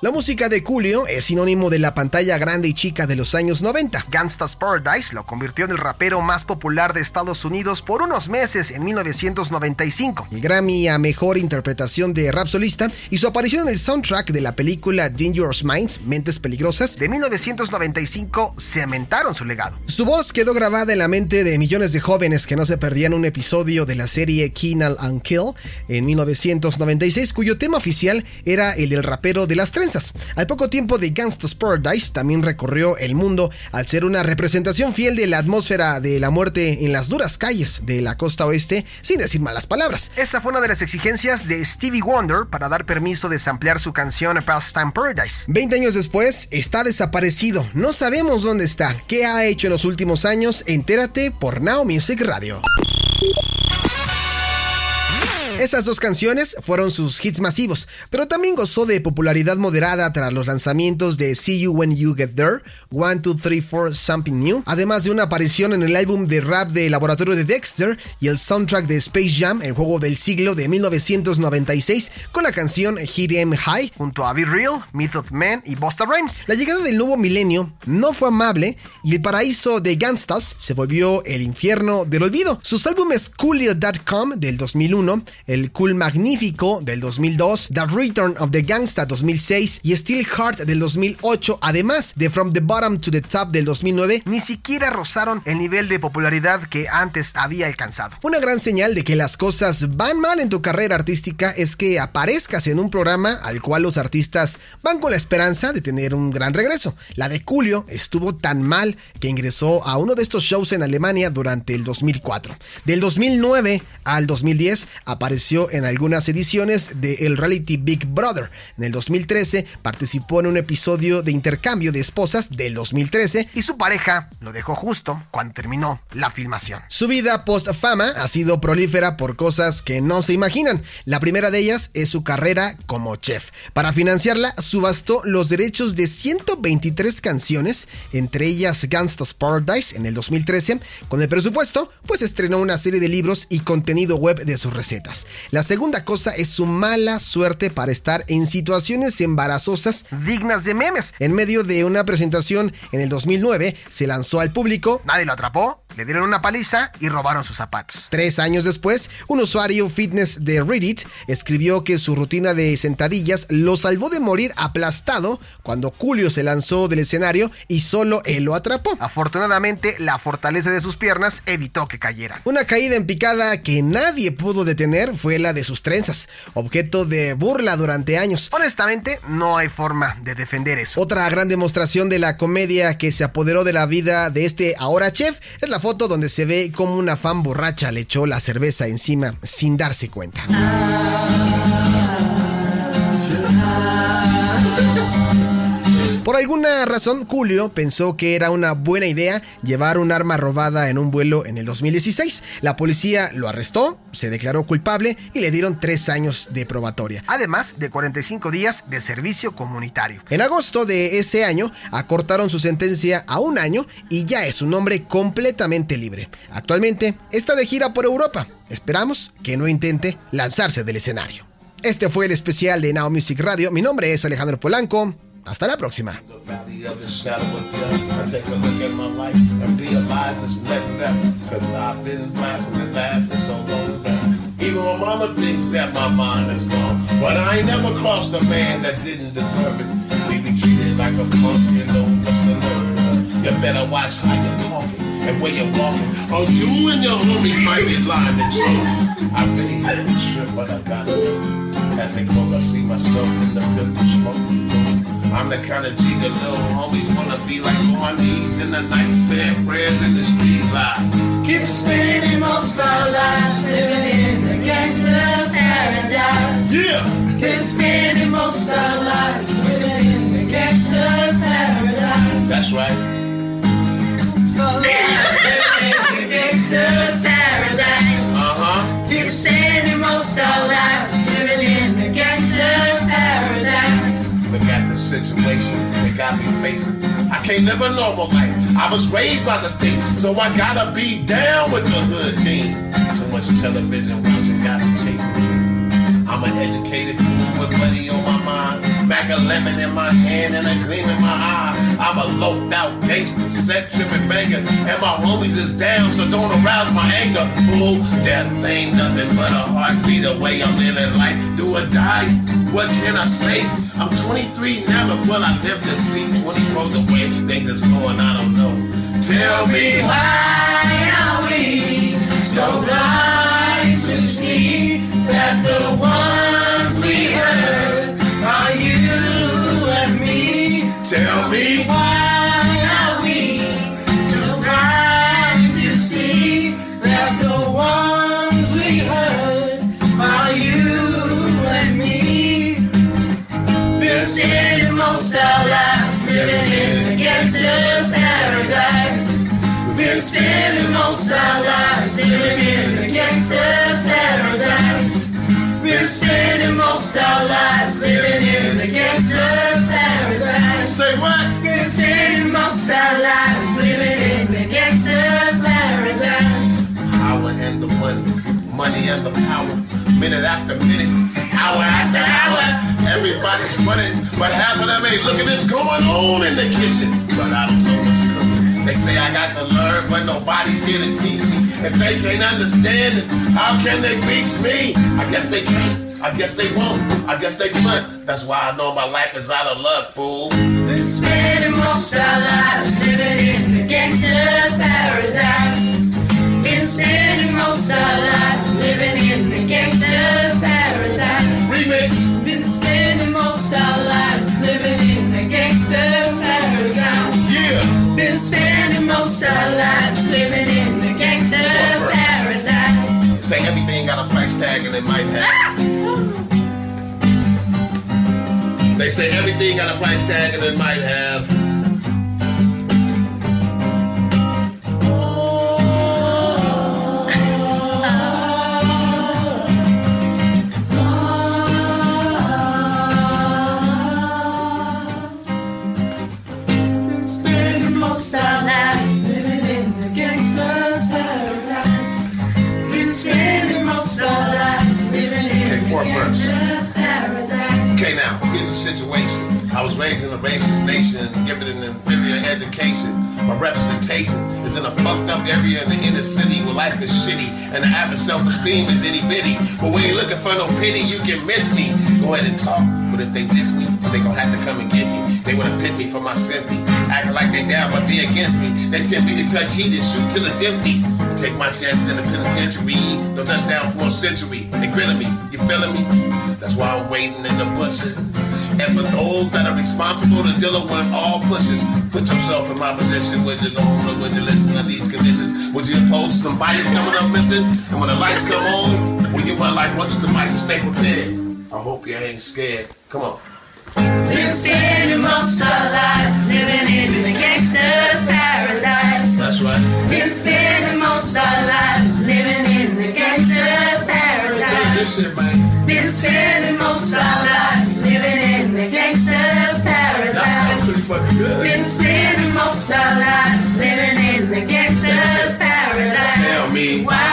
La música de Coolio es sinónimo de la pantalla grande y chica de los años 90. Gangsta's Paradise lo convirtió en el rapero más popular de Estados Unidos por unos meses en 1995. El Grammy a mejor interpretación de rap solista y su aparición en el soundtrack de la película Dangerous Minds, Mentes Peligrosas, de 1995 cementaron su legado. Su voz quedó grabada en la mente de millones de jóvenes que no se perdían un episodio de la serie Keenan and Kill en 1996, cuyo tema oficial era el del rapero de las al poco tiempo de Gangsta's Paradise también recorrió el mundo al ser una representación fiel de la atmósfera de la muerte en las duras calles de la costa oeste, sin decir malas palabras. Esa fue una de las exigencias de Stevie Wonder para dar permiso de samplear su canción Pastime Paradise. Veinte años después, está desaparecido. No sabemos dónde está. ¿Qué ha hecho en los últimos años? Entérate por Now Music Radio. Esas dos canciones fueron sus hits masivos, pero también gozó de popularidad moderada tras los lanzamientos de See You When You Get There, 1, 2, 3, 4, Something New, además de una aparición en el álbum de rap de laboratorio de Dexter y el soundtrack de Space Jam, el juego del siglo de 1996, con la canción Hit Em High, junto a Be Real, Myth of Man y Busta Rhymes. La llegada del nuevo milenio no fue amable y el paraíso de Gangstas se volvió el infierno del olvido. Sus álbumes Coolio.com del 2001, el Cool Magnífico del 2002, The Return of the Gangsta 2006 y Still Heart del 2008, además de From the Bottom to the Top del 2009, ni siquiera rozaron el nivel de popularidad que antes había alcanzado. Una gran señal de que las cosas van mal en tu carrera artística es que aparezcas en un programa al cual los artistas van con la esperanza de tener un gran regreso. La de Julio estuvo tan mal que ingresó a uno de estos shows en Alemania durante el 2004. Del 2009 al 2010 apareció en algunas ediciones de el reality Big Brother. En el 2013 participó en un episodio de intercambio de esposas del 2013 y su pareja lo dejó justo cuando terminó la filmación. Su vida post fama ha sido prolífera por cosas que no se imaginan. La primera de ellas es su carrera como chef. Para financiarla subastó los derechos de 123 canciones, entre ellas Gangsta's Paradise en el 2013. Con el presupuesto, pues estrenó una serie de libros y contenido web de sus recetas. La segunda cosa es su mala suerte para estar en situaciones embarazosas dignas de memes. En medio de una presentación en el 2009, se lanzó al público. Nadie lo atrapó le dieron una paliza y robaron sus zapatos. Tres años después, un usuario fitness de Reddit escribió que su rutina de sentadillas lo salvó de morir aplastado cuando Julio se lanzó del escenario y solo él lo atrapó. Afortunadamente, la fortaleza de sus piernas evitó que cayera. Una caída en picada que nadie pudo detener fue la de sus trenzas, objeto de burla durante años. Honestamente, no hay forma de defender eso. Otra gran demostración de la comedia que se apoderó de la vida de este ahora chef es la foto donde se ve como una fan borracha le echó la cerveza encima sin darse cuenta. Por alguna razón, Julio pensó que era una buena idea llevar un arma robada en un vuelo en el 2016. La policía lo arrestó, se declaró culpable y le dieron tres años de probatoria. Además de 45 días de servicio comunitario. En agosto de ese año, acortaron su sentencia a un año y ya es un hombre completamente libre. Actualmente está de gira por Europa. Esperamos que no intente lanzarse del escenario. Este fue el especial de Now Music Radio. Mi nombre es Alejandro Polanco. Hasta la próxima. I. Even my mama thinks that my mind is gone. But I ain't never crossed a man that didn't deserve it. We be treated like a punk and no listener. You better watch how you're talking and where you're walking. Or you and your homies might be lying to joke. I really had to trip, but I gotta do. As they call, I see myself in the pistol smoking. I'm the kind of G that little homies wanna be like on my knees in the night, saying prayers in the street light. Keep spinning most our lives, living in the gangster's paradise. Yeah! Keep spinning most our lives, living in the gangster's paradise. That's right. living in the gangster's paradise. Uh-huh. Keep spinning most our lives, got me facing. I can't live a normal life. I was raised by the state, so I gotta be down with the hood team. Too much television watching got me chasing dreams. I'm an educated fool with money on my mind. 11 in my hand and a gleam in my eye. I'm a loped out gangster, set tripping banger. And my homies is down, so don't arouse my anger. Fool, death ain't nothing but a heartbeat away. I'm living life, do or die. What can I say? I'm 23 now, but will I live to see 24 the way things is going? I don't know. Tell me Why are we so blind to see that the ones we Tell me Why are we so blind to see that the ones we hurt are you and me? Been spending most our lives living in a gangster's paradise. Been spending most our lives living in a gangster's paradise. Been spending most our lives living in the gangster's paradise. Say what? Been spending most our lives living in the gangster's paradise. Power and the money, money and the power. Minute after minute, hour after hour. Everybody's running, but half of them ain't looking. It's going on in the kitchen, but I don't know what's cooking. They say I got to learn, but nobody's here to teach me. If they can't understand it, how can they reach me? I guess they can't. I guess they won't. I guess they front. That's why I know my life is out of luck, fool. Been spending most our lives living in the gangster's paradise. Been spending most our lives living in the gangster's paradise. Remix. Been spending most our lives living in the gangster's paradise. Yeah. Been spending most our lives living in the gangster's paradise. Say everything got a price tag and it might have. They say everything got a price tag and it might have. Situation. I was raised in a racist nation given an inferior education. My representation is in a fucked up area in the inner city where life is shitty and the average self-esteem is itty bitty. But when you're looking for no pity, you can miss me. Go ahead and talk, but if they diss me, they gon' have to come and get me. They wanna pit me for my sympathy, acting like they down, but they against me. They tempt me to touch heat and shoot till it's empty. Take my chances in the penitentiary. No touchdown for a century. They grilling me, you feeling me? That's why I'm waiting in the bushes and for those that are responsible to deal with all pushes. Put yourself in my position. Would you own would you listen to these conditions? Would you oppose some coming up missing? And when the lights come on, when you want like what's the mic, to stay prepared. I hope you ain't scared. Come on. Been spending most our lives living in the gangster's paradise. That's right. Been spending most our lives living in the gangster's paradise. This shit, man. Been spending most our good. Been spending most our lives living in the gangster's paradise. Tell me why.